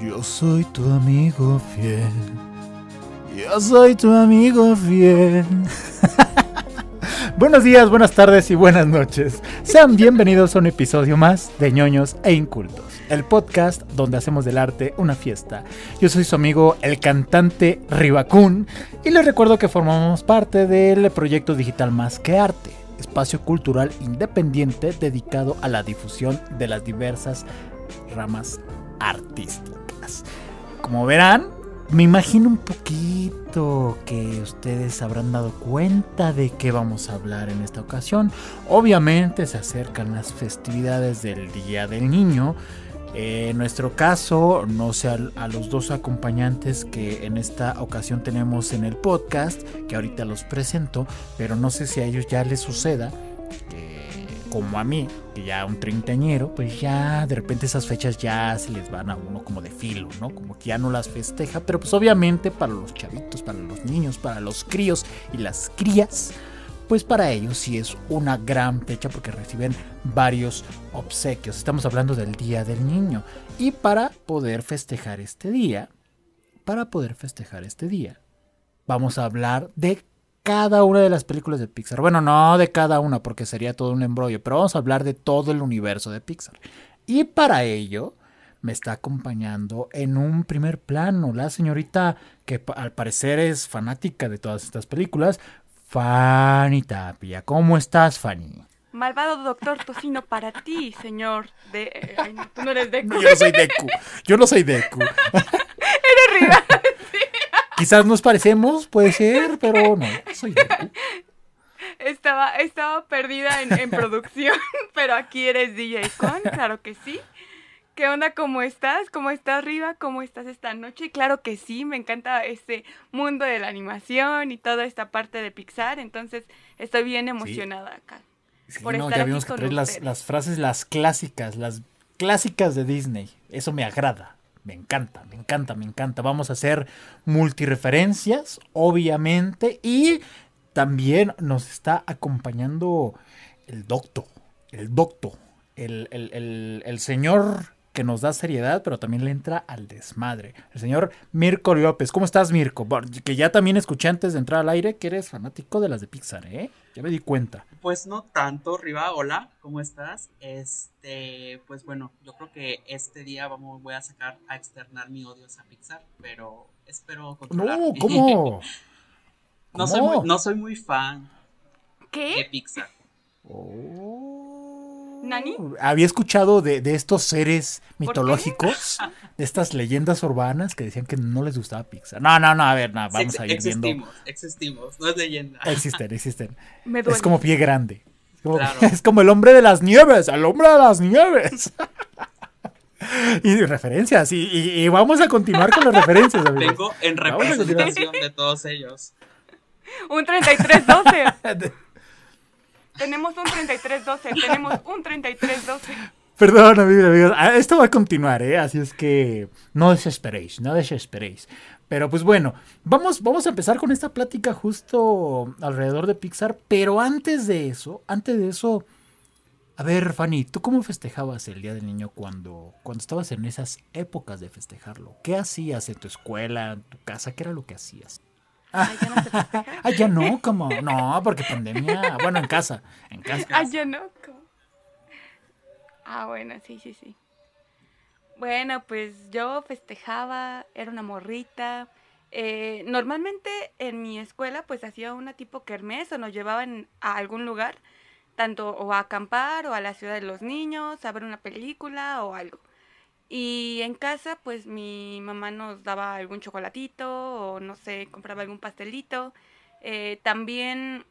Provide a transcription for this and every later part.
Yo soy tu amigo fiel. Yo soy tu amigo fiel. Buenos días, buenas tardes y buenas noches. Sean bienvenidos a un episodio más de ñoños e incultos, el podcast donde hacemos del arte una fiesta. Yo soy su amigo el cantante Ribacún y les recuerdo que formamos parte del proyecto digital Más que Arte, espacio cultural independiente dedicado a la difusión de las diversas ramas artísticas. Como verán, me imagino un poquito que ustedes habrán dado cuenta de qué vamos a hablar en esta ocasión. Obviamente se acercan las festividades del Día del Niño. Eh, en nuestro caso, no sé a, los dos acompañantes que en esta ocasión tenemos en el podcast, que ahorita los presento, pero no sé si a ellos ya les suceda como a mí, que ya un treintañero, pues ya de repente esas fechas ya se les van a uno como de filo, ¿no? Como que ya no las festeja, pero pues obviamente para los chavitos, para los niños, para los críos y las crías, pues para ellos sí es una gran fecha porque reciben varios obsequios. Estamos hablando del Día del Niño. Y para poder festejar este día, para poder festejar este día, vamos a hablar de cada una de las películas de Pixar. Bueno, no de cada una porque sería todo un embrollo, pero vamos a hablar de todo el universo de Pixar. Y para ello me está acompañando en un primer plano la señorita que al parecer es fanática de todas estas películas, Fanny Tapia. ¿Cómo estás, Fanny? Malvado doctor Tocino para ti, señor de... Ay, no, tú no eres Deku. Yo no soy Deku. Yo no soy Deku. Eres rival. Quizás nos parecemos, puede ser, pero no, soy Deku. Estaba, estaba perdida en, en producción, pero aquí eres DJ Con, claro que sí. ¿Qué onda? ¿Cómo estás? ¿Cómo estás arriba? ¿Cómo estás esta noche? Claro que sí, me encanta este mundo de la animación y toda esta parte de Pixar, entonces estoy bien emocionada acá. Sí, por no, estar ya aquí vimos que traes las, frases, las clásicas, las clásicas de Disney. Eso me agrada, me encanta, me encanta, me encanta. Vamos a hacer multireferencias, obviamente, y también nos está acompañando el docto, el docto, el, el- el- el señor que nos da seriedad, pero también le entra al desmadre. El señor Mirko López. ¿Cómo estás, Mirko? Bueno, Que ya también escuché antes de entrar al aire que eres fanático de las de Pixar, ¿eh? Ya me di cuenta. Pues no tanto, Riva, hola, ¿cómo estás? Este, pues bueno, yo creo que este día vamos, voy a sacar a externar mi odio a Pixar, pero espero controlar. No, ¿cómo? no, soy ¿Cómo? muy, no soy muy fan de ¿Qué? Pixar. Oh. ¿Nani? Había escuchado de, de estos seres mitológicos, de estas leyendas urbanas que decían que no les gustaba Pixar. No, no, no, a ver, no, vamos Sí, a ir viendo. existimos, existimos, no es leyenda. Existen, existen. Me duele. Es como pie grande. Es como, Claro. es como el hombre de las nieves, el hombre de las nieves. y referencias, y, y- y vamos a continuar con las referencias. amigos. Vengo en representación de todos ellos. Un 3312. Tenemos un 3312. Tenemos un 3312. Perdón, amigos, amigos. Ah, Esto va a continuar, ¿eh? Así es que no desesperéis, no desesperéis. Pero pues bueno, vamos, vamos a empezar con esta plática justo alrededor de Pixar. Pero antes de eso, antes de eso, a ver, Fanny, ¿tú cómo festejabas el Día del Niño cuando, cuando estabas en esas épocas de festejarlo? ¿Qué hacías en tu escuela, en tu casa? ¿Qué era lo que hacías? Ay, ya no se festeja. Ah, ya no, como, no, porque pandemia, bueno, en casa, en casa. Ah, ya no. ¿cómo? Ah, bueno, sí, sí, sí. Bueno, pues yo festejaba, era una morrita. eh, normalmente en mi escuela pues hacía una tipo kermés o nos llevaban a algún lugar, tanto o a acampar o a la ciudad de los niños, a ver una película o algo. Y en casa pues mi mamá nos daba algún chocolatito o no sé, compraba algún pastelito. Eh, también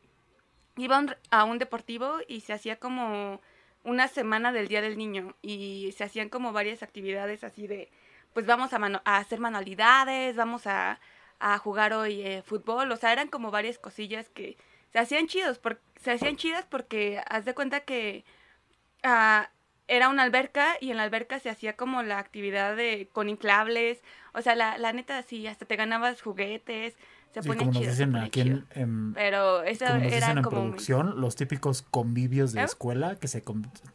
iba a un, deportivo y se hacía como una semana del Día del Niño y se hacían como varias actividades así de, pues vamos a, a hacer manualidades, vamos a, a jugar hoy eh, fútbol, o sea, eran como varias cosillas que se hacían chidos, por- se hacían chidas porque haz de cuenta que ah, era una alberca y en la alberca se hacía como la actividad de con inflables, o sea, la, la neta sí, hasta te ganabas juguetes, Se Sí, pone como nos chido, se dicen aquí en, en- Pero esa como nos era dicen en como... producción, los típicos convivios de ¿Eh? escuela que se,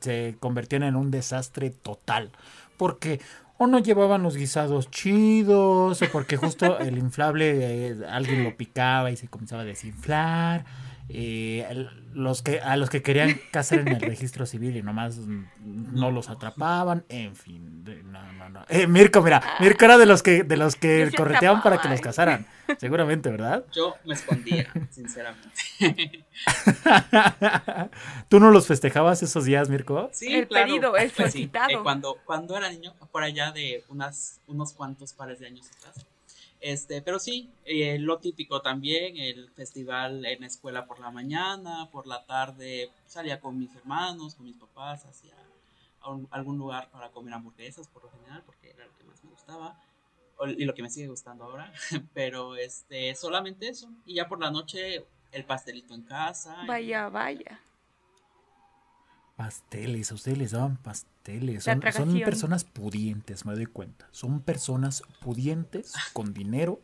se convertían en un desastre total. Porque o no llevaban los guisados chidos, o porque justo el inflable eh, alguien lo picaba y se comenzaba a desinflar. Eh, los que, a los que querían casar en el registro civil y nomás no los atrapaban, en fin, de- no, no, no. Eh, Mirko, mira, Mirko era de los que, de los que correteaban para que los ¿eh? casaran, seguramente, ¿verdad? Yo me escondía, sinceramente. ¿Tú no los festejabas esos días, Mirko? Sí, El claro. pedido, el Pues sí, eh, cuando, cuando era niño, por allá de unas, unos cuantos pares de años atrás. Este, pero sí, eh, lo típico también, el festival en la escuela por la mañana, por la tarde salía con mis hermanos, con mis papás, hacia algún lugar para comer hamburguesas por lo general, porque era lo que más me gustaba y lo que me sigue gustando ahora, pero este, solamente eso, y ya por la noche el pastelito en casa. Vaya, vaya. Pasteles, a ustedes les daban pasteles. Son, personas pudientes, me doy cuenta. Son personas pudientes con dinero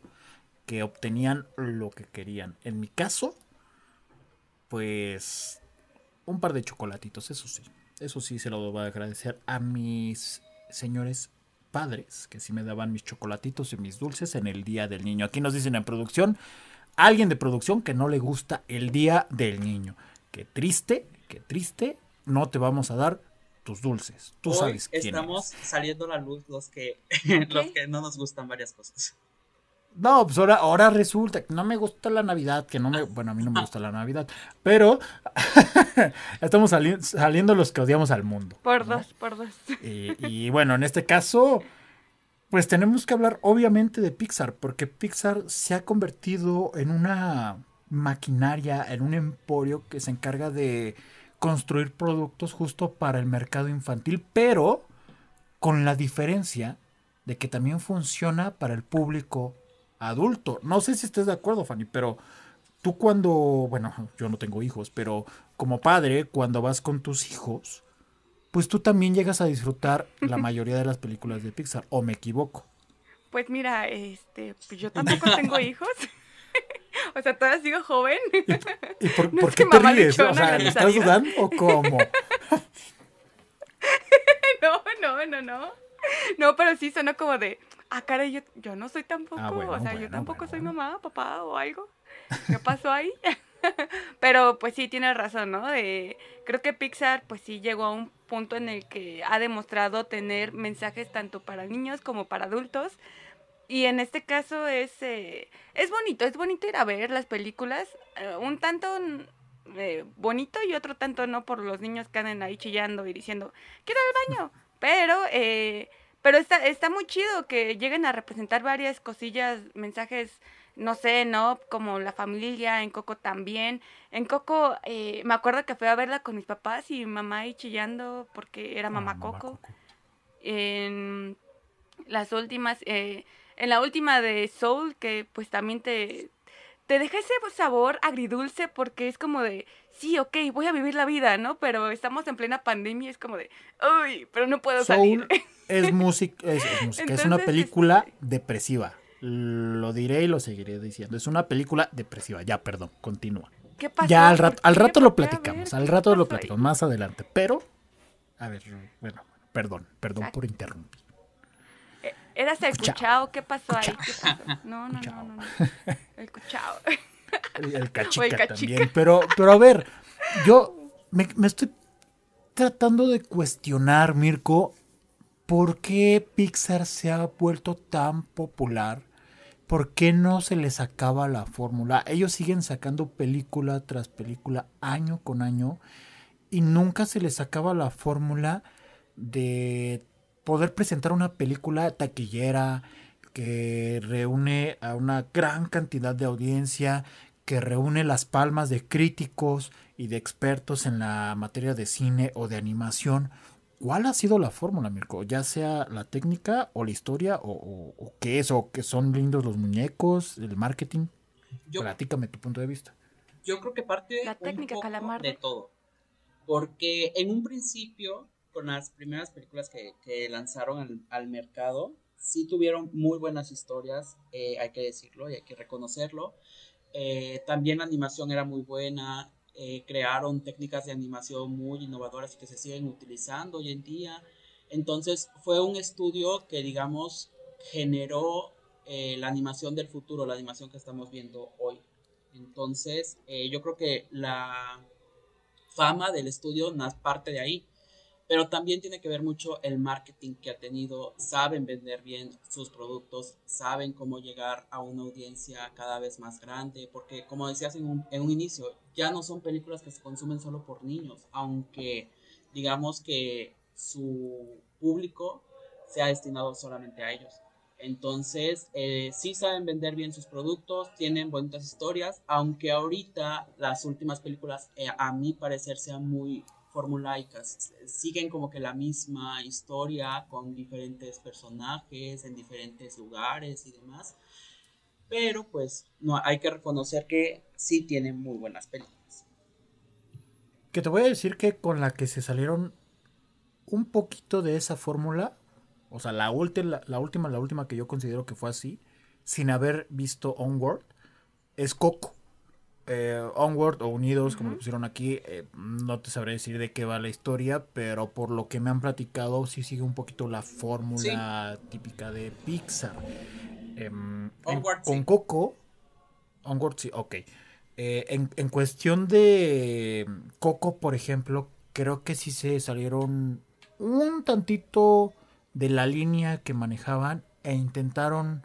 que obtenían lo que querían. En mi caso, pues un par de chocolatitos, eso sí. Eso sí se lo voy a agradecer a mis señores padres, que sí me daban mis chocolatitos y mis dulces en el Día del Niño. Aquí nos dicen en producción, alguien de producción que no le gusta el Día del Niño. Qué triste, qué triste, no te vamos a dar tus dulces. Tú Hoy sabes quién estamos eres. saliendo a la luz los que, los que no nos gustan varias cosas. No, pues ahora, ahora resulta que no me gusta la Navidad, que no me, bueno, a mí no me gusta la Navidad, pero estamos sali- saliendo los que odiamos al mundo. Por ¿no? dos, por dos. Y, y bueno, en este caso, pues tenemos que hablar obviamente de Pixar, porque Pixar se ha convertido en una maquinaria, en un emporio que se encarga de construir productos justo para el mercado infantil, pero con la diferencia de que también funciona para el público adulto. No sé si estés de acuerdo, Fanny, pero tú cuando, bueno, yo no tengo hijos, pero como padre, cuando vas con tus hijos, pues tú también llegas a disfrutar la mayoría de las películas de Pixar, o me equivoco. Pues mira, este, pues yo tampoco tengo hijos. O sea, todavía sigo joven. ¿Y por, No por es qué te ríes? O sea, ¿le gracias a estás dudando o cómo? no, no, no, no. No, pero sí sonó como de, ah, caray, yo, yo no soy tampoco, Ah, bueno, o sea, yo tampoco bueno, soy mamá, papá o algo. ¿Qué pasó ahí? pero pues sí, tienes razón, ¿no? De, creo que Pixar pues sí llegó a un punto en el que ha demostrado tener mensajes tanto para niños como para adultos. Y en este caso es, eh, es bonito, es bonito ir a ver las películas, eh, un tanto eh, bonito y otro tanto no por los niños que andan ahí chillando y diciendo, quiero ir al baño. Pero, eh, pero está, está muy chido que lleguen a representar varias cosillas, mensajes, no sé, ¿no? Como la familia, en Coco también. En Coco, eh, me acuerdo que fui a verla con mis papás y mamá ahí chillando porque era mamá Ah, Coco. En las últimas, eh, en la última de Soul, que pues también te, te deja ese sabor agridulce porque es como de, sí, ok, voy a vivir la vida, ¿no? Pero estamos en plena pandemia y es como de, uy, pero no puedo salir. Es música, es, es música, es una Entonces, película este- depresiva. Lo diré y lo seguiré diciendo. Es una película depresiva. Ya, perdón, continúa. ¿Qué pasó? Ya al ¿Por rato, al rato lo platicamos, ¿qué al rato lo platicamos más adelante. Pero, a ver, bueno, perdón, perdón Exacto. por interrumpir. ¿Eras el Cuchao. ¿Qué pasó ahí? Cuchao. ¿Qué pasó? No, no, no, no, no. El cuchao. Cachica, el cachica. también. Pero, pero a ver, yo me, me estoy tratando de cuestionar, Mirko, ¿por qué Pixar se ha vuelto tan popular? ¿Por qué no se les acaba la fórmula? Ellos siguen sacando película tras película, año con año, y nunca se les acaba la fórmula de poder presentar una película taquillera que reúne a una gran cantidad de audiencia, que reúne las palmas de críticos y de expertos en la materia de cine o de animación. ¿Cuál ha sido la fórmula, Mirko? Ya sea la técnica o la historia o, o- o qué es, o que son lindos los muñecos, el marketing. Yo, Platícame tu punto de vista. yo creo que parte La un técnica poco Calamardo. de todo. Porque en un principio, con las primeras películas que, que lanzaron al, al mercado, sí tuvieron muy buenas historias, eh, hay que decirlo y hay que reconocerlo. Eh, también la animación era muy buena, eh, crearon técnicas de animación muy innovadoras que se siguen utilizando hoy en día. Entonces fue un estudio que, digamos, generó la animación del futuro, la animación que estamos viendo hoy. Entonces, yo creo que la fama del estudio parte de ahí pero también tiene que ver mucho el marketing que ha tenido, saben vender bien sus productos, saben cómo llegar a una audiencia cada vez más grande, porque como decías en un, en un inicio, ya no son películas que se consumen solo por niños, aunque digamos que su público sea destinado solamente a ellos. Entonces, eh, sí saben vender bien sus productos, tienen bonitas historias, aunque ahorita las últimas películas, eh, a mi parecer, sean muy formulaicas, siguen como que la misma historia con diferentes personajes en diferentes lugares y demás. Pero pues no hay que reconocer que sí tienen muy buenas películas. Que te voy a decir que con la que se salieron un poquito de esa fórmula, o sea, la, última, la última, la última que yo considero que fue así, sin haber visto Onward, es Coco eh, Onward o Unidos, como lo pusieron aquí, eh, no te sabré decir de qué va la historia, pero por lo que me han platicado, sí sigue un poquito la fórmula típica de Pixar. Em, con Coco, Onward sí, ok. Eh, en, en, cuestión de Coco, por ejemplo, creo que sí se salieron un tantito de la línea que manejaban e intentaron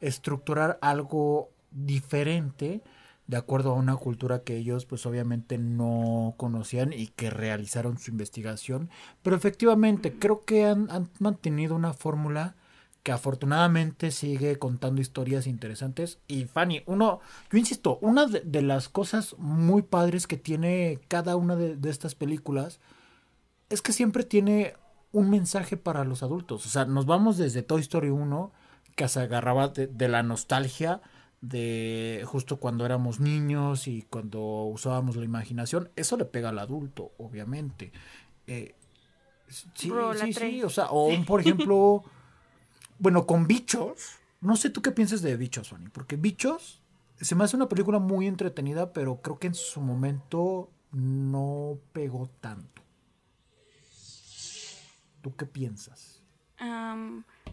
estructurar algo diferente de acuerdo a una cultura que ellos pues obviamente no conocían y que realizaron su investigación. Pero efectivamente creo que han, mantenido una fórmula que afortunadamente sigue contando historias interesantes. Y Fanny, uno, yo insisto, una de, las cosas muy padres que tiene cada una de, estas películas es que siempre tiene un mensaje para los adultos. O sea, nos vamos desde Toy Story 1, que se agarraba de la nostalgia de justo cuando éramos niños y cuando usábamos la imaginación, eso le pega al adulto, obviamente. Eh, sí, sí, sí, o sea, o por ejemplo, bueno, con bichos, no sé tú qué piensas de bichos, Fanny, porque bichos se me hace una película muy entretenida, pero creo que en su momento no pegó tanto. ¿Tú qué piensas?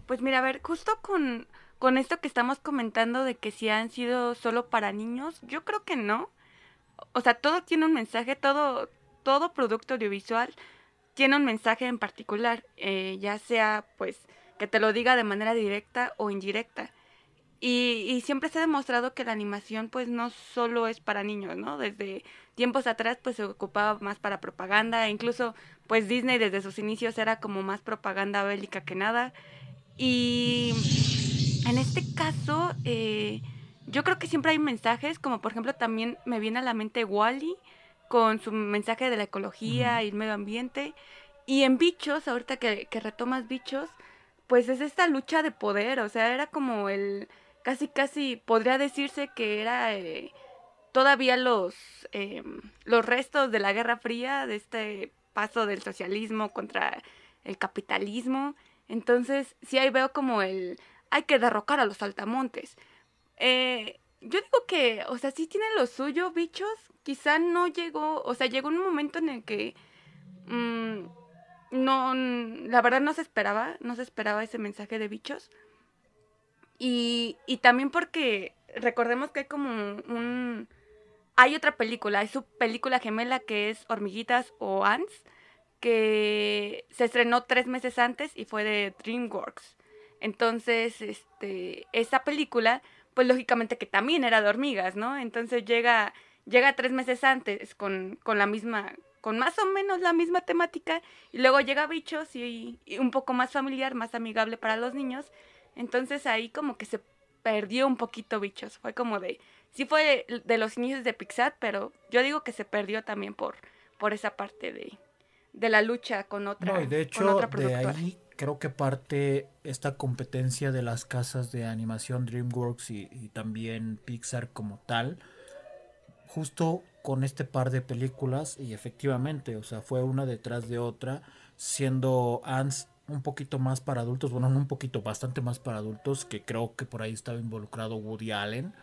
pues mira, a ver, justo con con esto que estamos comentando de que si han sido solo para niños, yo creo que no. O sea, todo tiene un mensaje, todo, todo producto audiovisual tiene un mensaje en particular, eh, ya sea pues que te lo diga de manera directa o indirecta. Y, y, siempre se ha demostrado que la animación pues no solo es para niños, ¿no? Desde tiempos atrás pues se ocupaba más para propaganda, incluso pues Disney desde sus inicios era como más propaganda bélica que nada. Y en este caso, eh, yo creo que siempre hay mensajes, como por ejemplo también me viene a la mente Wally con su mensaje de la ecología y el medio ambiente. Y en Bichos, ahorita que, retomas Bichos, pues es esta lucha de poder, o sea, era como el, casi casi podría decirse que era eh, todavía los, eh, los restos de la Guerra Fría, de este paso del socialismo contra el capitalismo. Entonces, sí ahí veo como el, hay que derrocar a los saltamontes. Eh, yo digo que, o sea, sí tienen lo suyo, bichos. Quizá no llegó, o sea, llegó un momento en el que mm, no, la verdad no se esperaba, no se esperaba ese mensaje de bichos. Y, y también porque recordemos que hay como un, hay otra película, hay su película gemela que es Hormiguitas o Ants, que se estrenó tres meses antes y fue de DreamWorks. Entonces, este, esa película, pues lógicamente que también era de hormigas, ¿no? Entonces llega, llega tres meses antes con, con la misma, con más o menos la misma temática, y luego llega Bichos y, un poco más familiar, más amigable para los niños. Entonces ahí como que se perdió un poquito Bichos. Fue como de, sí fue de, los inicios de Pixar, pero yo digo que se perdió también por, por esa parte de, de la lucha con otra, de hecho, con otra productora creo que parte esta competencia de las casas de animación DreamWorks y, también Pixar como tal, justo con este par de películas y efectivamente, o sea, fue una detrás de otra, siendo Ants un poquito más para adultos, bueno, no un poquito, bastante más para adultos, que creo que por ahí estaba involucrado Woody Allen.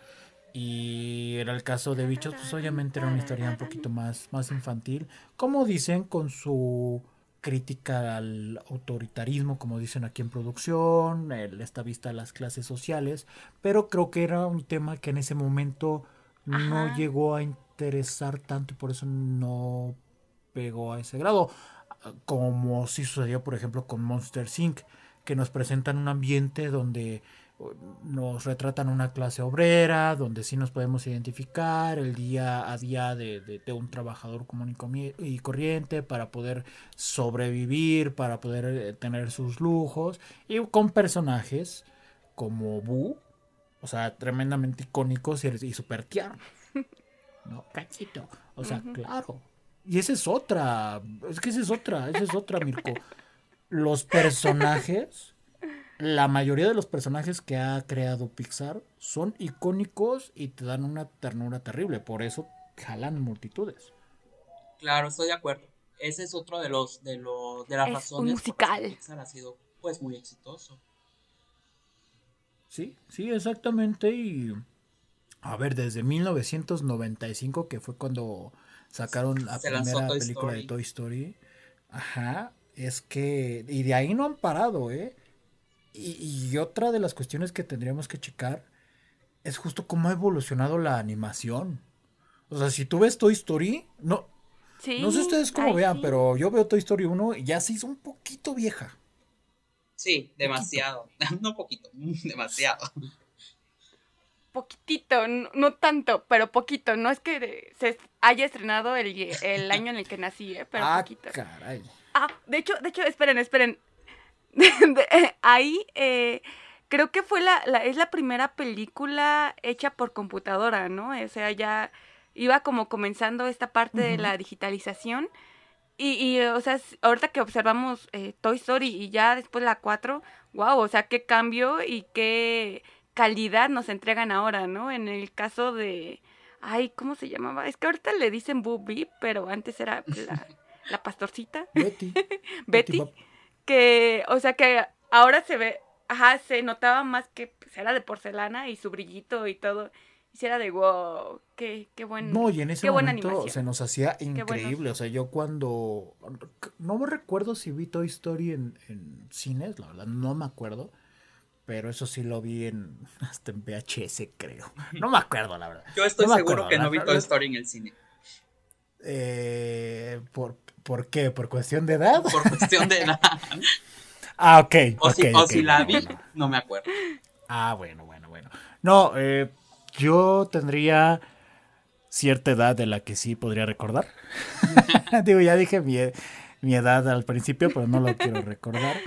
Y era el caso de Bichos, pues obviamente era una historia un poquito más, más infantil. Como dicen, con su crítica al autoritarismo, como dicen aquí en producción, el, esta vista a las clases sociales, pero creo que era un tema que en ese momento no llegó a interesar tanto y por eso no pegó a ese grado, como sí sucedió por ejemplo con Monster Inc., que nos presentan un ambiente donde nos retratan una clase obrera, donde sí nos podemos identificar el día a día de, un trabajador común y, corriente para poder sobrevivir, para poder eh, tener sus lujos, y con personajes como Boo, o sea, tremendamente icónicos y, y super tiernos. ¿No? Cachito. O sea, claro. Y esa es otra, es que esa es otra, esa es otra, Mirko. Los personajes la mayoría de los personajes que ha creado Pixar son icónicos y te dan una ternura terrible, por eso jalan multitudes. Claro, estoy de acuerdo. Ese es otro de los de los de las razones musical. por Pixar ha sido pues muy exitoso. Sí, sí, exactamente y a ver, desde 1995 que fue cuando sacaron la primera película de Toy Story. Ajá, es que y de ahí no han parado, ¿eh? Y, otra de las cuestiones que tendríamos que checar es justo cómo ha evolucionado la animación. O sea, si tú ves Toy Story, no, no sé ustedes cómo vean, pero yo veo Toy Story 1 y ya se hizo un poquito vieja. Sí, demasiado. no poquito, demasiado. Poquitito, no, tanto, pero poquito. No es que se haya estrenado el, el año en el que nací, ¿eh? pero ah, poquito. Caray. Ah, de hecho, de hecho, esperen, esperen. ahí eh, creo que fue la, es la primera película hecha por computadora, ¿no? O sea, ya iba como comenzando esta parte de la digitalización. Y, y, o sea, ahorita que observamos eh, Toy Story y ya después la 4, wow, o sea, qué cambio y qué calidad nos entregan ahora, ¿no? En el caso de, ay, ¿cómo se llamaba? Es que ahorita le dicen Boo pero antes era la, la pastorcita. Betty. Betty que, o sea, que ahora se ve, ajá, se notaba más que pues, era de porcelana y su brillito y todo. Y era de wow, qué, qué buen. No, y en ese momento se nos hacía increíble. O sea, yo cuando. No me recuerdo si vi Toy Story en, en cines, la verdad, no me acuerdo. Pero eso sí lo vi en. Hasta en VHS, creo. No me acuerdo, la verdad. Yo estoy seguro que no vi Toy Story en el cine. Eh, por, ¿Por qué? ¿Por cuestión de edad? Por cuestión de edad. ah, ok. O, si, o si, la vi, no me acuerdo. Ah, bueno, bueno, bueno. No, eh, yo tendría cierta edad de la que sí podría recordar. Digo, ya dije mi, mi, edad al principio, pero no lo quiero recordar.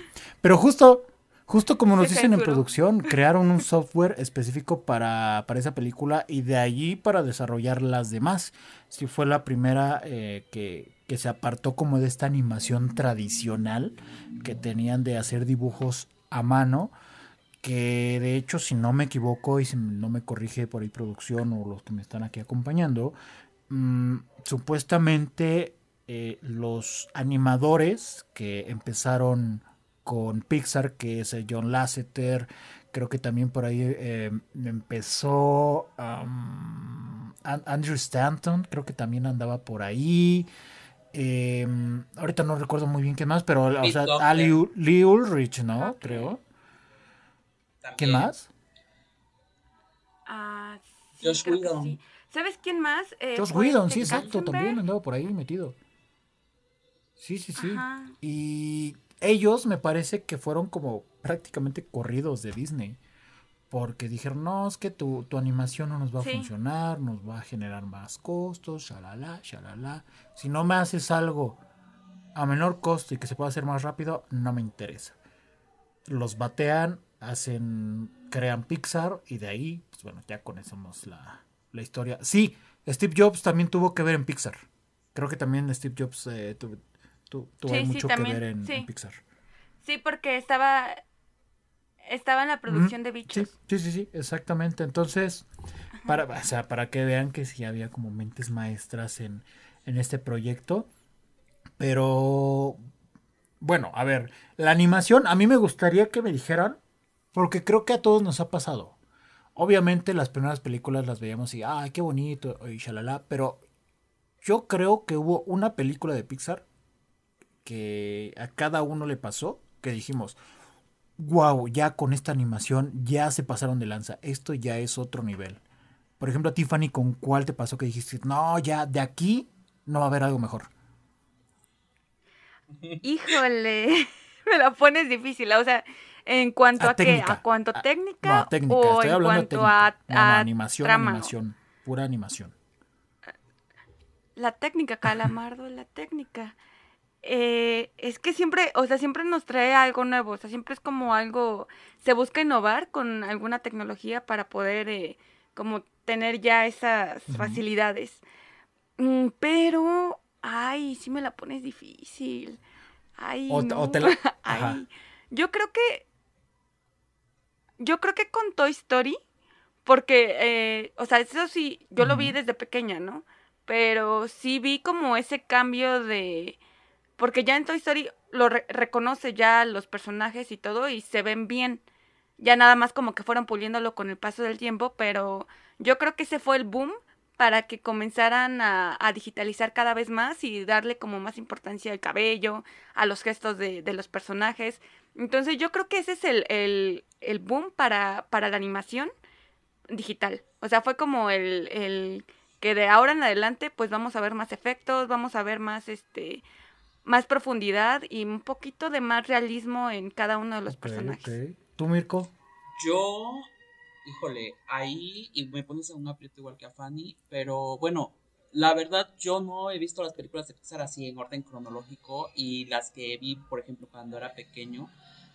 Pero justo, justo como nos dicen en producción, crearon un software específico para, para, esa película y de allí para desarrollar las demás. Si fue la primera eh, que, que se apartó como de esta animación tradicional que tenían de hacer dibujos a mano, que de hecho si no me equivoco y si no me corrige por ahí producción o los que me están aquí acompañando, mm, supuestamente eh, los animadores que empezaron con Pixar, que es John Lasseter, creo que también por ahí eh, empezó Andrew Stanton, creo que también andaba por ahí. Eh, ahorita no recuerdo muy bien qué más, pero o sea, Ali, Lee Ulrich, ¿no? Creo. ¿Qué más? Ah, Josh Whedon. ¿Sabes quién más? Eh, Josh Whedon, sí, exacto, también andaba por ahí metido. Sí, sí, sí. Y ellos me parece que fueron como prácticamente corridos de Disney. Porque dijeron, no, es que tu, tu animación no nos va a funcionar, nos va a generar más costos, shalala, shalala. Si no me haces algo a menor costo y que se pueda hacer más rápido, no me interesa. Los batean, hacen, crean Pixar y de ahí, pues bueno, ya conocemos la, la historia. Sí, Steve Jobs también tuvo que ver en Pixar. Creo que también Steve Jobs eh, tuvo mucho que ver en, en Pixar. Sí, porque estaba estaba en la producción de bichos. Sí, sí, sí, exactamente. Entonces, para, o sea, para que vean que sí había como mentes maestras en, en este proyecto. Pero Bueno, a ver, la animación, a mí me gustaría que me dijeran, porque creo que a todos nos ha pasado. Obviamente las primeras películas las veíamos y, ay, qué bonito, y shalala, pero yo creo que hubo una película de Pixar que a cada uno le pasó, que dijimos, wow, ya con esta animación ya se pasaron de lanza, esto ya es otro nivel. Por ejemplo, a Tiffany, ¿con cuál te pasó que dijiste, no, ya de aquí no va a haber algo mejor? Híjole, me la pones difícil, o sea, en cuanto a, qué, a cuanto a técnica, no, técnica. o Estoy en cuanto a, técnica. No, no, a animación, trama? animación, pura animación. La técnica, Calamardo, la técnica. Eh, es que siempre, o sea, siempre nos trae algo nuevo, o sea, siempre es como algo, se busca innovar con alguna tecnología para poder, eh, como tener ya esas facilidades. Mm, pero, ay, sí me la pones difícil. Ay, O te- o te la-. Ay, yo creo que, yo creo que con Toy Story, porque, eh, o sea, eso sí, yo lo vi desde pequeña, ¿no? Pero sí vi como ese cambio de... Porque ya en Toy Story lo re- reconoce ya los personajes y todo y se ven bien. Ya nada más como que fueron puliéndolo con el paso del tiempo, pero yo creo que ese fue el boom para que comenzaran a, digitalizar cada vez más y darle como más importancia al cabello, a los gestos de, de los personajes. Entonces yo creo que ese es el, el, el boom para, para la animación digital. O sea, fue como el, el que de ahora en adelante pues vamos a ver más efectos, vamos a ver más este más profundidad y un poquito de más realismo en cada uno de los personajes. ok. ¿Tú, Mirko? Yo, híjole, ahí y me pones en un aprieto igual que a Fanny, pero bueno, la verdad yo no he visto las películas de Pixar así en orden cronológico y las que vi, por ejemplo, cuando era pequeño,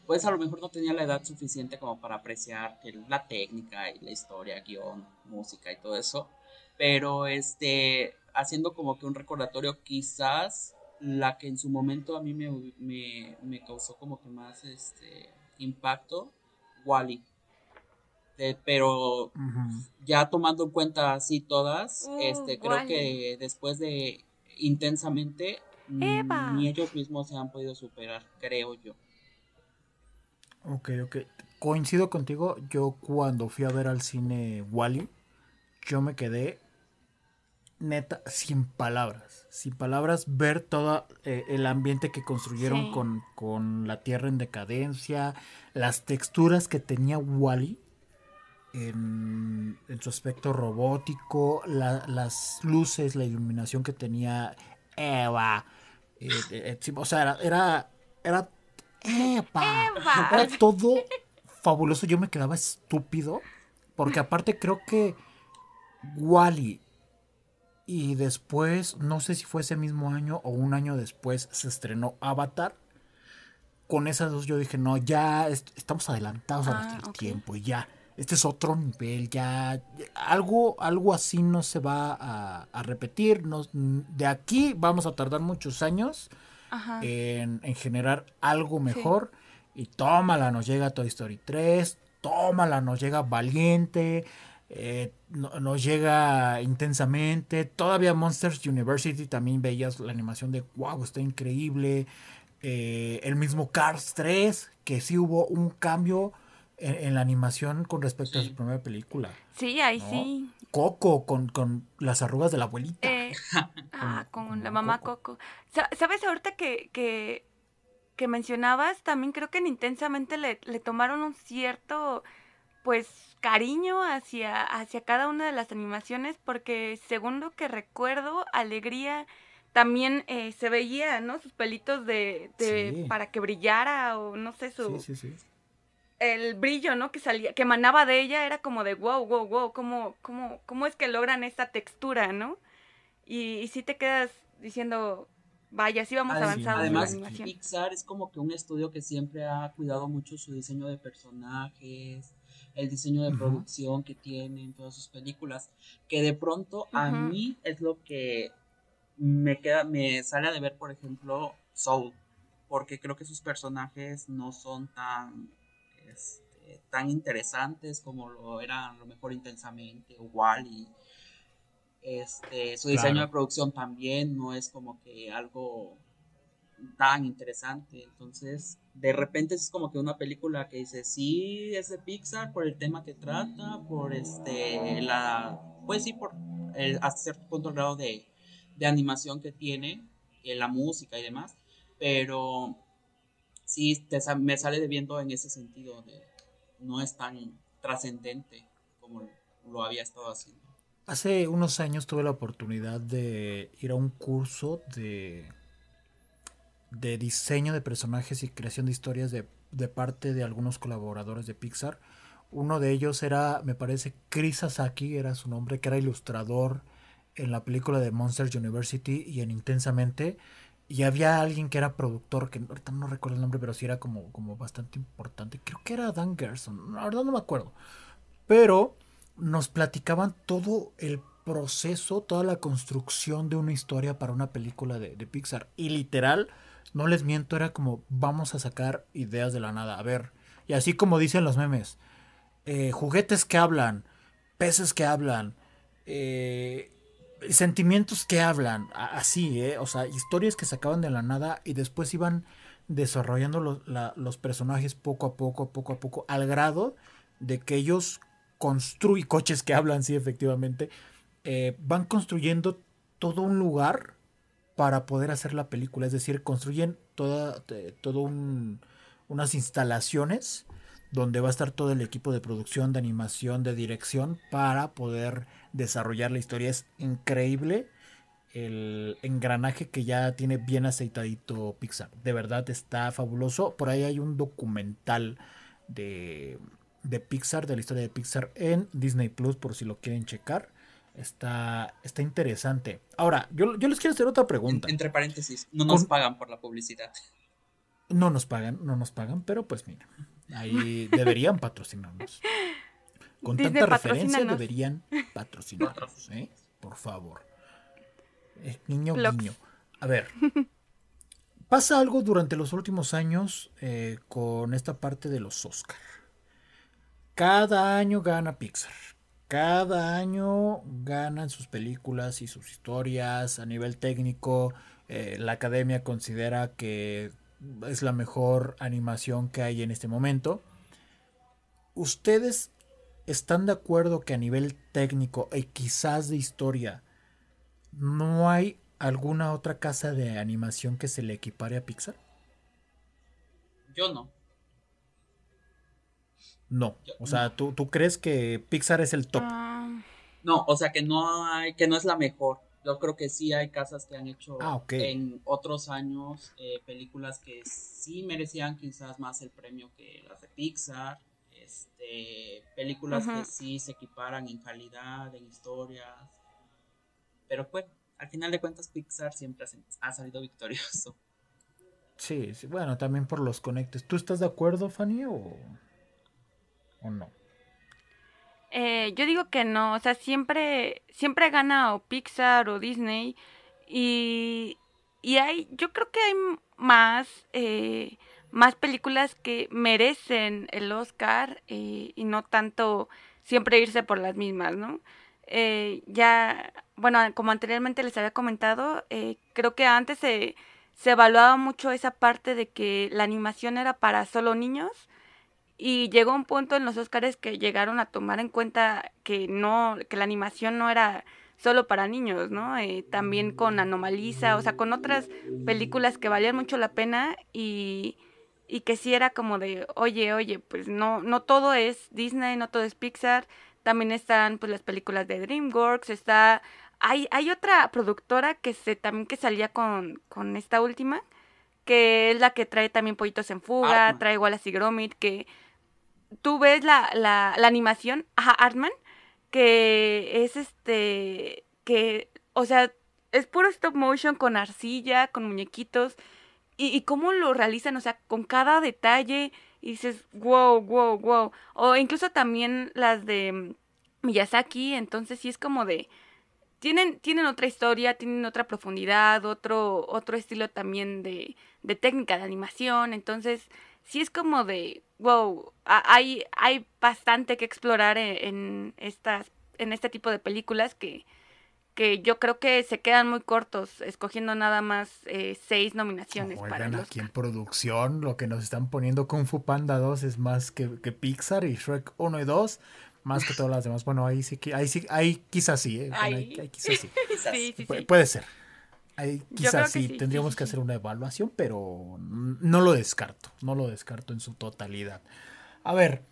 pues a lo mejor no tenía la edad suficiente como para apreciar que la técnica y la historia, guion, música y todo eso, pero este, haciendo como que un recordatorio quizás la que en su momento a mí me, me, me causó como que más este impacto, Wally. pero Ujú. ya tomando en cuenta así todas, Uh, este creo que después de intensamente Eva. ni ellos mismos se han podido superar, creo yo. Ok, ok. Coincido contigo. Yo cuando fui a ver al cine Wally, yo me quedé neta sin palabras. Sin palabras ver todo eh, el ambiente que construyeron Sí. con, con la tierra en decadencia, las texturas que tenía Wally en, en su aspecto robótico, la- las luces, la iluminación que tenía Eva. eh, eh, o sea, era, era, era Eva. Eva. Era todo fabuloso. Yo me quedaba estúpido. Porque aparte creo que Wally y después, no sé si fue ese mismo año o un año después, se estrenó Avatar. Con esas dos yo dije, no, ya est- estamos adelantados a Ah, nuestro tiempo. y Ya, este es otro nivel. Ya, algo, algo así no se va a, a repetir. Nos- de aquí vamos a tardar muchos años en generar algo mejor. Y tómala, nos llega Toy Story 3, tómala, nos llega Valiente, eh, no- nos llega intensamente. Todavía Monsters University también veías la animación de wow, está increíble. Eh, el mismo Cars 3, que sí hubo un cambio en, en la animación con respecto a su primera película. Sí, ahí ¿no? sí. Coco con, con las arrugas de la abuelita. Eh, ah, Con- con con la mamá Coco. Coco. Sa- ¿Sabes ahorita que, que, que mencionabas? También creo que en Intensamente le, le tomaron un cierto, pues, cariño hacia, hacia cada una de las animaciones, porque según lo que recuerdo, Alegría también eh, se veía, ¿no? Sus pelitos de, de Sí. para que brillara o no sé, su, Sí, sí, sí. el brillo, ¿no? Que salía, que emanaba de ella era como de wow, wow, wow, ¿cómo, cómo, cómo es que logran esta textura, ¿no? Y, y sí te quedas diciendo, vaya, sí vamos la Además, animación. Pixar es como que un estudio que siempre ha cuidado mucho su diseño de personajes, el diseño de producción que tienen, todas sus películas, que de pronto a mí es lo que me queda, me sale a deber, por ejemplo, Soul, porque creo que sus personajes no son tan, este, tan interesantes como lo eran a lo mejor intensamente o Wally. Este, su diseño Claro. de producción también no es como que algo tan interesante. Entonces, de repente es como que una película que dice, sí, es de Pixar por el tema que trata, por este, la, pues sí, por el, hasta cierto punto el grado de, de animación que tiene, eh, la música y demás, pero sí te, me sale debiendo en ese sentido de no es tan trascendente como lo había estado haciendo. Hace unos años tuve la oportunidad de ir a un curso de, de diseño de personajes y creación de historias de, de parte de algunos colaboradores de Pixar. Uno de ellos era, me parece, Chris Asaki, era su nombre, que era ilustrador en la película de Monsters University y en Intensamente. Y había alguien que era productor, que no recuerdo el nombre, pero sí era como, como bastante importante. Creo que era Dan Gerson, la verdad no me acuerdo. Pero nos platicaban todo el proceso, toda la construcción de una historia para una película de, de, Pixar. Y literal, no les miento, era como vamos a sacar ideas de la nada. A ver, y así como dicen los memes, eh, juguetes que hablan, peces que hablan, eh, sentimientos que hablan, así, ¿eh? O sea, historias que sacaban de la nada y después iban desarrollando los, personajes poco a poco, poco a poco, al grado de que ellos construyen coches que hablan, sí, efectivamente, van construyendo todo un lugar para poder hacer la película, es decir, construyen toda, todo un, unas instalaciones donde va a estar todo el equipo de producción, de animación, de dirección para poder desarrollar la historia. Es increíble el engranaje que ya tiene bien aceitadito Pixar. De verdad está fabuloso. Por ahí hay un documental de, de Pixar, de la historia de Pixar en Disney Plus, por si lo quieren checar. Está, está interesante. Ahora, yo, yo les quiero hacer otra pregunta. entre paréntesis, no nos Con... pagan por la publicidad. No nos pagan, no nos pagan, pero pues mira, ahí deberían patrocinarnos. Con Disney, tanta referencia deberían patrocinarnos, ¿eh? Por favor. Eh, niño, Blogs. niño. A ver. Pasa algo durante los últimos años eh, con esta parte de los Oscar. Cada año gana Pixar. Cada año ganan sus películas y sus historias a nivel técnico. Eh, la academia considera que es la mejor animación que hay en este momento. ¿Ustedes están de acuerdo que a nivel técnico y quizás de historia no hay alguna otra casa de animación que se le equipare a Pixar? Yo no. No. O sea. ¿tú, ¿tú, crees que Pixar es el top? Uh... No, o sea que no hay, que no es la mejor. Yo creo que sí hay casas que han hecho ah, okay. en otros años eh, películas que sí merecían quizás más el premio que las de Pixar. Este, películas uh -huh. que sí se equiparan en calidad, en historias. Pero bueno, al final de cuentas Pixar siempre ha salido victorioso. Sí, sí, bueno, también por los conectes. ¿Tú estás de acuerdo, Fanny, o, o no? Eh, yo digo que no, o sea, siempre, siempre gana o Pixar o Disney y, y hay, yo creo que hay más, eh, más películas que merecen el Oscar eh, y no tanto siempre irse por las mismas, ¿no? Eh, ya, bueno, como anteriormente les había comentado, eh, creo que antes se, se evaluaba mucho esa parte de que la animación era para solo niños y llegó un punto en los Oscars que llegaron a tomar en cuenta que no, que la animación no era solo para niños, ¿no? Eh, también con Anomalisa, o sea, con otras películas que valían mucho la pena y, y que sí era como de, oye, oye, pues no, no todo es Disney, no todo es Pixar, también están pues las películas de DreamWorks, está, hay, hay otra productora que se, también que salía con, con esta última, que es la que trae también Pollitos en Fuga, Artman. trae Wallace y Gromit, que tú ves la, la, animación, ajá, Artman, que es este, que, o sea, es puro stop motion con arcilla, con muñequitos, y, y cómo lo realizan, o sea, con cada detalle, y dices, wow, wow, wow. O incluso también las de Miyazaki, entonces sí es como de, tienen, tienen otra historia, tienen otra profundidad, otro, otro estilo también de, de técnica de animación, entonces sí es como de, wow, hay, hay bastante que explorar en, en, estas, en este tipo de películas que, que yo creo que se quedan muy cortos escogiendo nada más eh, seis nominaciones para los... aquí en producción lo que nos están poniendo Kung Fu Panda 2 es más que, que Pixar y Shrek 1 y 2 más que todas las demás. Bueno, ahí sí, ahí sí, ahí quizás sí, ¿eh? ahí, quizás sí. sí, sí puede ser. Ahí quizás sí, tendríamos que hacer una evaluación, pero no lo descarto, no lo descarto en su totalidad. A ver,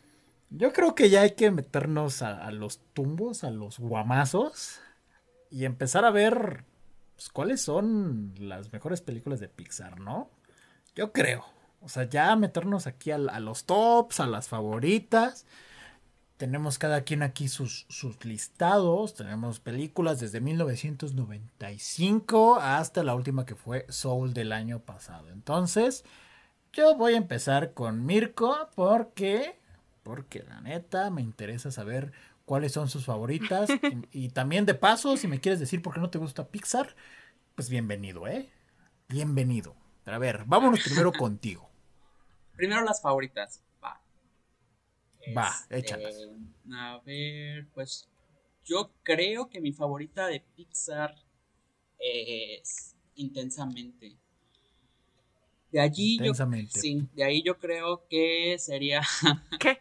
yo creo que ya hay que meternos a, los tumbos, a los guamazos y empezar a ver pues, cuáles son las mejores películas de Pixar, ¿no? Yo creo. O sea, ya meternos aquí a los tops, a las favoritas tenemos cada quien aquí sus, sus listados. Tenemos películas desde 1995 hasta la última que fue Soul del año pasado. Entonces, yo voy a empezar con Mirko porque, porque la neta me interesa saber cuáles son sus favoritas. y, y también de paso, si me quieres decir por qué no te gusta Pixar, pues bienvenido, ¿eh? Bienvenido. Pero a ver, vámonos primero contigo. Primero las favoritas. Va, échalas. Este, a ver, pues yo creo que mi favorita de Pixar es Intensamente. De allí yo sí, de ahí yo creo que sería ¿Qué?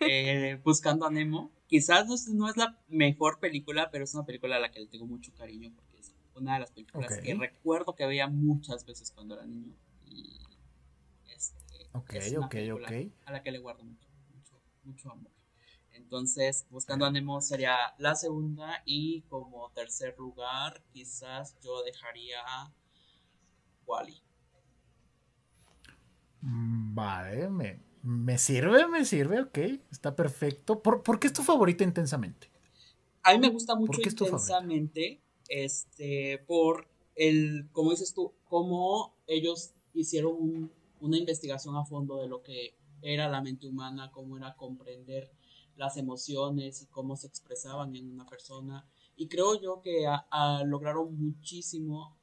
Eh, Buscando a Nemo. Quizás no es, la mejor película, pero es una película a la que le tengo mucho cariño porque es una de las películas que recuerdo que veía muchas veces cuando era niño. Y este, ok, ok, ok. A la que le guardo mucho mucho amor. Entonces, Buscando a Nemo sería la segunda y como tercer lugar quizás yo dejaría Wally. Mm, vale, me, sirve, me sirve, ok, está perfecto. ¿Por, qué es tu favorita intensamente? A mí me gusta mucho intensamente, este, por el, como dices tú, cómo ellos hicieron una investigación a fondo de lo que era la mente humana, cómo era comprender las emociones y cómo se expresaban en una persona. Y creo yo que lograron muchísimo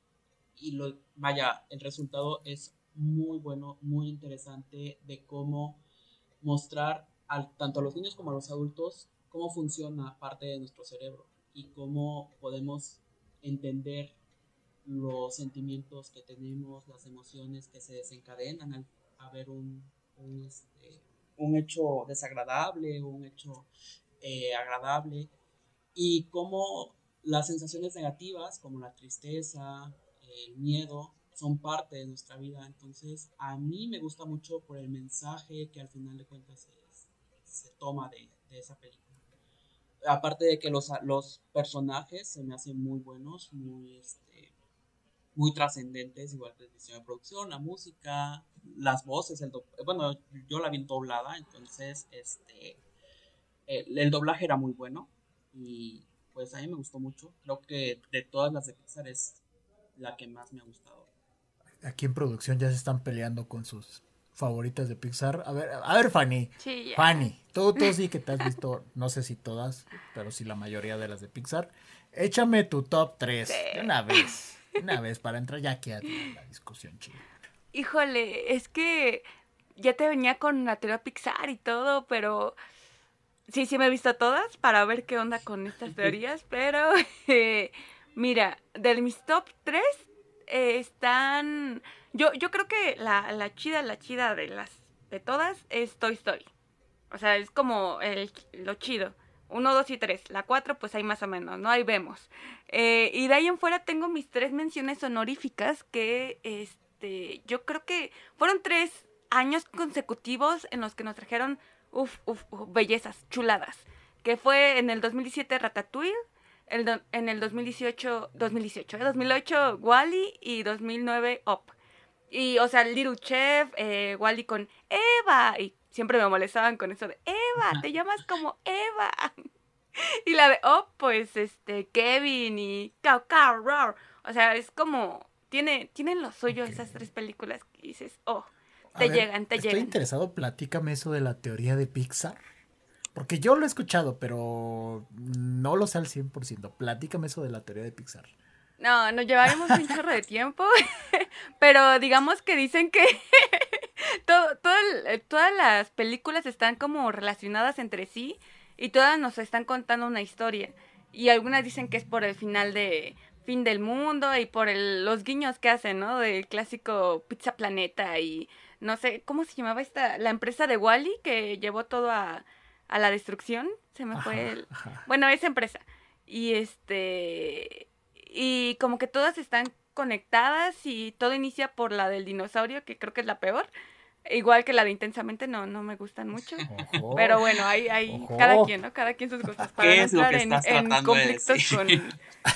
y lo, vaya, el resultado es muy bueno, muy interesante de cómo mostrar al, tanto a los niños como a los adultos cómo funciona parte de nuestro cerebro y cómo podemos entender los sentimientos que tenemos, las emociones que se desencadenan al, a ver un, este, un, hecho desagradable, un hecho eh, agradable, y como las sensaciones negativas, como la tristeza, el miedo, son parte de nuestra vida. Entonces, a mí me gusta mucho por el mensaje que al final de cuentas se, toma de, esa película. Aparte de que los, los personajes se me hacen muy buenos, muy, este, muy trascendentes, igual que diseño de producción, la música, las voces, el bueno, yo la vi doblada, entonces este el, doblaje era muy bueno y pues a mí me gustó mucho. Creo que de todas las de Pixar es la que más me ha gustado. Aquí en producción ya se están peleando con sus favoritas de Pixar. A ver, a ver, Fanny. Fanny, tú, tú sí que te has visto, no sé si todas, pero sí la mayoría de las de Pixar. Échame tu top 3 una vez. Una vez para entrar ya aquí a la discusión chida. Híjole, es que ya te venía con la teoría Pixar y todo, pero sí, sí me he visto todas para ver qué onda con estas teorías, pero eh, mira, de mis top 3 eh, están... Yo, yo creo que la, la chida, la chida de las de todas es Toy Story. O sea, es como el, lo chido. Uno, dos y tres. La cuatro, pues ahí más o menos, ¿no? Ahí vemos. Eh, y de ahí en fuera tengo mis tres menciones honoríficas que, este, este, yo creo que fueron tres años consecutivos en los que nos trajeron, uff, uff, bellezas, chuladas. Que fue en el 2017 Ratatouille, en el 2018, 2018, 2008 Wally y 2009 Up. Y, o sea, Little Chef, eh, Wally con Eva. Y siempre me molestaban con eso de Eva, te llamas como Eva. y la de Up, pues, este, Kevin y Cow Cow O sea, es como tiene, tienen lo suyo esas tres películas que dices, oh, te llegan, te llegan. Estoy interesado, platícame eso de la teoría de Pixar. Porque yo lo he escuchado, pero no lo sé al 100%. Platícame eso de la teoría de Pixar. No, nos llevaremos un chorro de tiempo, pero digamos que dicen que todo, todas las películas están como relacionadas entre sí y todas nos están contando una historia. y algunas dicen que es por el final de fin del mundo y por el, los guiños que hacen, ¿no? Del clásico Pizza Planeta y no sé, ¿cómo se llamaba esta? La empresa de Wally que llevó todo a, a la destrucción. Se me fue el... Bueno, esa empresa. Y este... Y como que todas están conectadas y todo inicia por la del dinosaurio, que creo que es la peor. Igual que la de intensamente no, no me gustan mucho. Pero bueno, hay, hay cada quien, ¿no? Cada quien sus cosas. Para ¿Qué es lo que en, en conflictos con,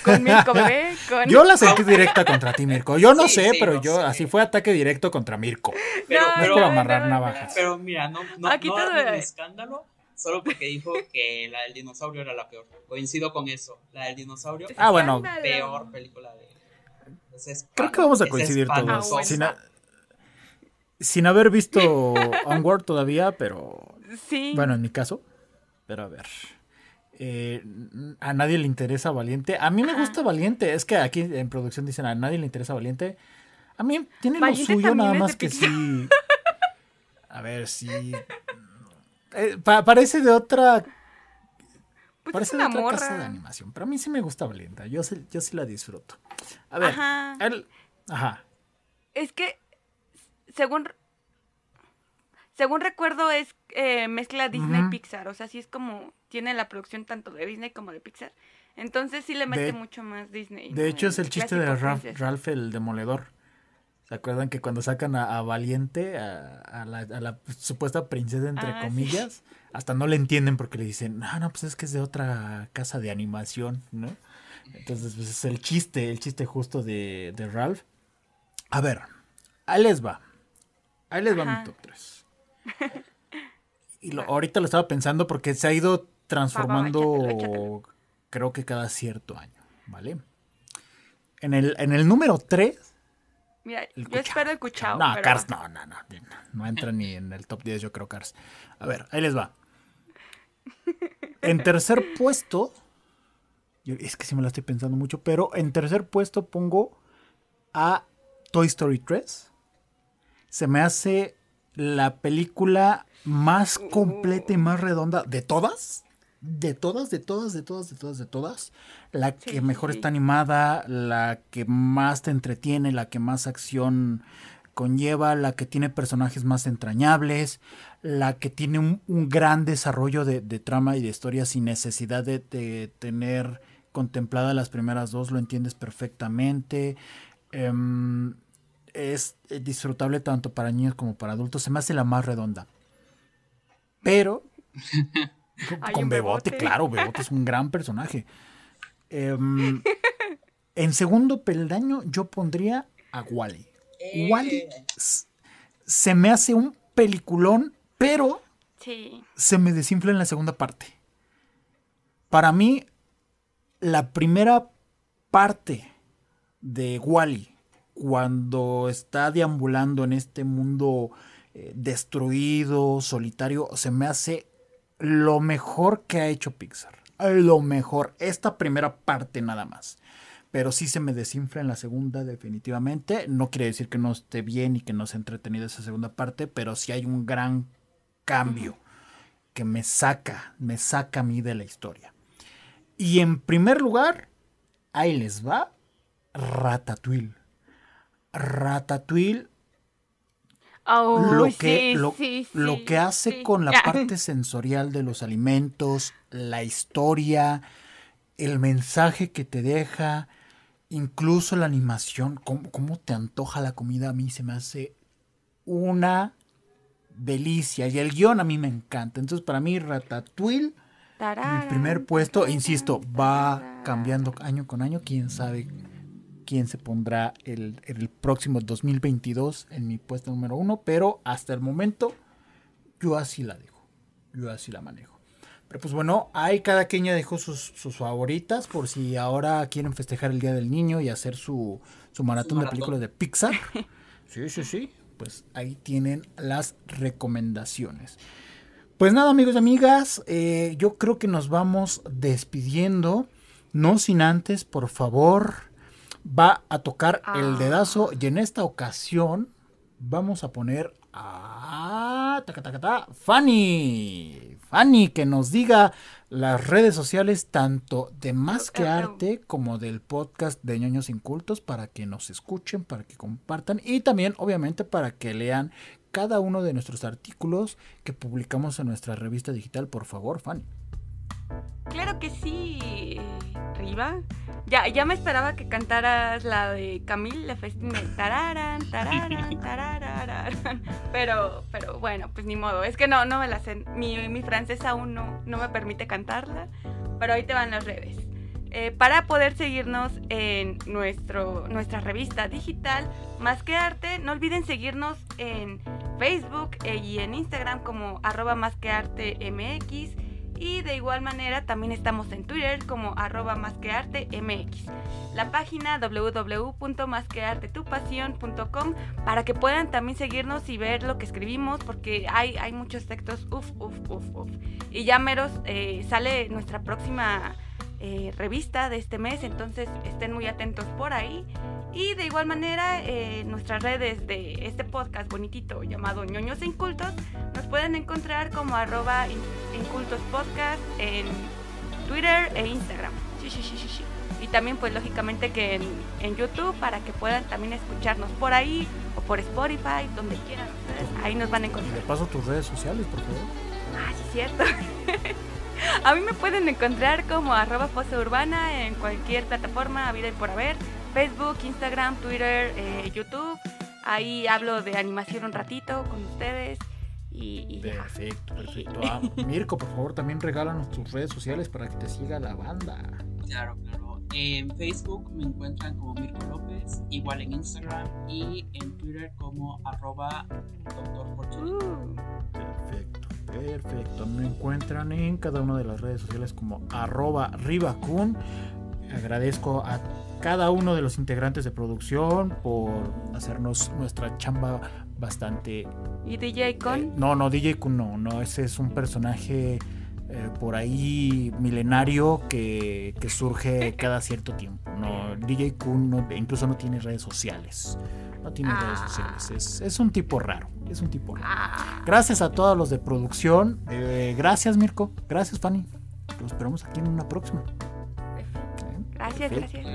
con Mirko Bebé. Con... Yo la sentí directa contra ti, Mirko. Yo no sé, pero yo así fue ataque directo contra Mirko. Pero, no, es por amarrar navajas. Pero mira, no, no, Aquí no todo... un escándalo solo porque dijo que la del dinosaurio era la peor. Coincido con eso. La del dinosaurio ah, bueno. la peor película de. Creo que vamos a coincidir todos. Ah, sin haber visto Onward todavía, pero. Sí. Bueno, en mi caso. Pero a ver. Eh, a nadie le interesa Valiente. A mí me gusta Valiente. Es que aquí en producción dicen a nadie le interesa Valiente. A mí tiene lo suyo, nada más que sí. A ver, sí. Eh, parece de otra. Pues parece de otra casa de animación. Pero a mí sí me gusta Valiente. Yo sí, yo sí la disfruto. A ver. Ajá. Ajá. Es que según según recuerdo es eh, mezcla Disney Pixar, o sea, sí es como tiene la producción tanto de Disney como de Pixar. Entonces sí le mete mucho más Disney. De hecho es el chiste de Ralph, el demoledor. ¿Se acuerdan que cuando sacan a, Valiente, a, la, supuesta princesa entre ah, comillas, hasta no le entienden porque le dicen, ah, no, pues es que es de otra casa de animación, ¿no? Entonces, pues es el chiste, el chiste justo de, de Ralph. A ver, ahí les va. Ahí les va mi top 3. Y lo, ahorita lo estaba pensando porque se ha ido transformando, creo que cada cierto año, ¿vale? En el, en el número 3. Mira, yo espero el cuchao. No, Cars, no, no, no. No entra ni en el top 10, yo creo, Cars. A ver, ahí les va. En tercer puesto. es que sí me la estoy pensando mucho, pero en tercer puesto pongo a Toy Story 3 se me hace la película más completa y más redonda de todas. De todas, de todas, de todas, de todas, de todas. La que mejor está animada, la que más te entretiene, la que más acción conlleva, la que tiene personajes más entrañables, la que tiene un, gran desarrollo de, trama y de historia sin necesidad de, de tener contemplada las primeras dos, lo entiendes perfectamente. Em, es eh, disfrutable tanto para niños como para adultos. Se me hace la más redonda. Pero con, Bebote, claro, Bebote es un gran personaje. Em, en segundo peldaño yo pondría a Wally. Wally se me hace un peliculón, pero se me desinfla en la segunda parte. Para mí, la primera parte de Wally cuando está deambulando en este mundo eh, destruido, solitario, se me hace lo mejor que ha hecho Pixar. Lo mejor. Esta primera parte nada más. Pero sí se me desinfla en la segunda definitivamente. No quiere decir que no esté bien y que no sea entretenida esa segunda parte, pero sí hay un gran cambio que me saca, me saca a mí de la historia. Y en primer lugar, ahí les va Ratatouille. Ratatouille. Lo, que, lo, que hace con la parte sensorial de los alimentos, la historia, el mensaje que te deja, incluso la animación, cómo, te antoja la comida, a mí se me hace una delicia. Y el guion a mí me encanta. Entonces, para mí, Ratatouille, mi primer puesto, insisto, va cambiando año con año, quién sabe quién se pondrá el, el próximo 2022 en mi puesto número uno, pero hasta el momento yo así la dejo, yo así la manejo. Pero pues bueno, ahí cada quien ya dejó sus, favoritas por si ahora quieren festejar el Día del Niño y hacer su, su maratón, de películas de Pixar. Sí, sí, sí. Pues ahí tienen las recomendaciones. Pues nada, amigos y amigas, eh, yo creo que nos vamos despidiendo. No sin antes, por favor, va a tocar el ah. dedazo y en esta ocasión vamos a poner a ta, ta, ta, Fanny. Fanny que nos diga las redes sociales tanto de Más que Arte como del podcast de ñoños incultos para que nos escuchen, para que compartan y también obviamente para que lean cada uno de nuestros artículos que publicamos en nuestra revista digital, por favor, Fanny. Claro que sí, Riva. Ya, ya me esperaba que cantaras la de Camille Le Festine. Tararan, tararan, tararan. Pero, pero bueno, pues ni modo. Es que no, no me la sé. Mi, mi francés aún no, no me permite cantarla. Pero ahí te van las redes. Eh, para poder seguirnos en nuestro, nuestra revista digital Más que Arte, no olviden seguirnos en Facebook eh, y en Instagram como arroba más que arte MX y de igual manera también estamos en Twitter como arroba más que arte MX. La página www.masqueartetupasión.com para que puedan también seguirnos y ver lo que escribimos porque hay, hay muchos textos, uff, uff, uff, uff. Y ya meros eh, sale nuestra próxima eh, revista de este mes, entonces estén muy atentos por ahí. Y de igual manera, eh, nuestras redes de este podcast bonitito llamado ñoños e incultos nos pueden encontrar como arroba incultos podcast en Twitter e Instagram. Y también pues lógicamente que en, en, YouTube para que puedan también escucharnos por ahí o por Spotify, donde quieran ustedes, ahí nos van a encontrar. Y de paso tus redes sociales, por favor. Ah, sí, cierto. A mí me pueden encontrar como arroba Fosa Urbana en cualquier plataforma, vida y por haber. Facebook, Instagram, Twitter, eh, YouTube. Ahí hablo de animación un ratito con ustedes. Y, perfecto, perfecto. Ah, Mirko, por favor, también regálanos tus redes sociales para que te siga la banda. Claro, claro. En Facebook me encuentran como Mirko López, igual en Instagram y en Twitter como arroba doctor uh. Perfecto. Perfecto, me encuentran en cada una de las redes sociales como arroba ribacun. Agradezco a cada uno de los integrantes de producción por hacernos nuestra chamba bastante... ¿Y DJ Kun? Eh, no, no, DJ Kun no, no, ese es un personaje eh, por ahí milenario que, que surge cada cierto tiempo. No, DJ Kun incluso no tiene redes sociales. No tiene redes sociales. Es, un tipo raro. Es un tipo raro. Ah. Gracias a todos los de producción. Eh, gracias, Mirko. Gracias, Fanny. Los esperamos aquí en una próxima. Gracias, gracias.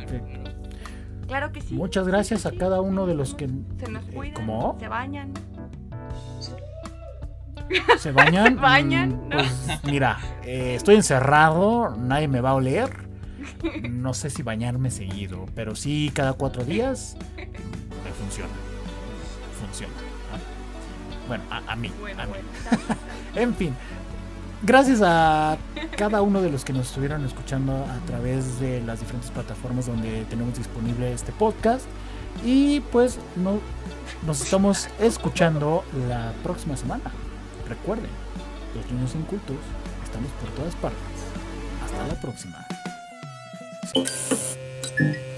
Claro que sí. Muchas gracias a cada uno de los que. Se nos eh, cuidan. Se bañan. ¿Se bañan? ¿Bañan? Mm, pues mira, eh, estoy encerrado, nadie me va a oler. No sé si bañarme seguido, pero sí cada cuatro días funciona. Funciona. Bueno, a, mí. en fin. Gracias a cada uno de los que nos estuvieron escuchando a través de las diferentes plataformas donde tenemos disponible este podcast. Y pues no, nos estamos escuchando la próxima semana. Recuerden, los niños incultos estamos por todas partes. Hasta la próxima. Thank you.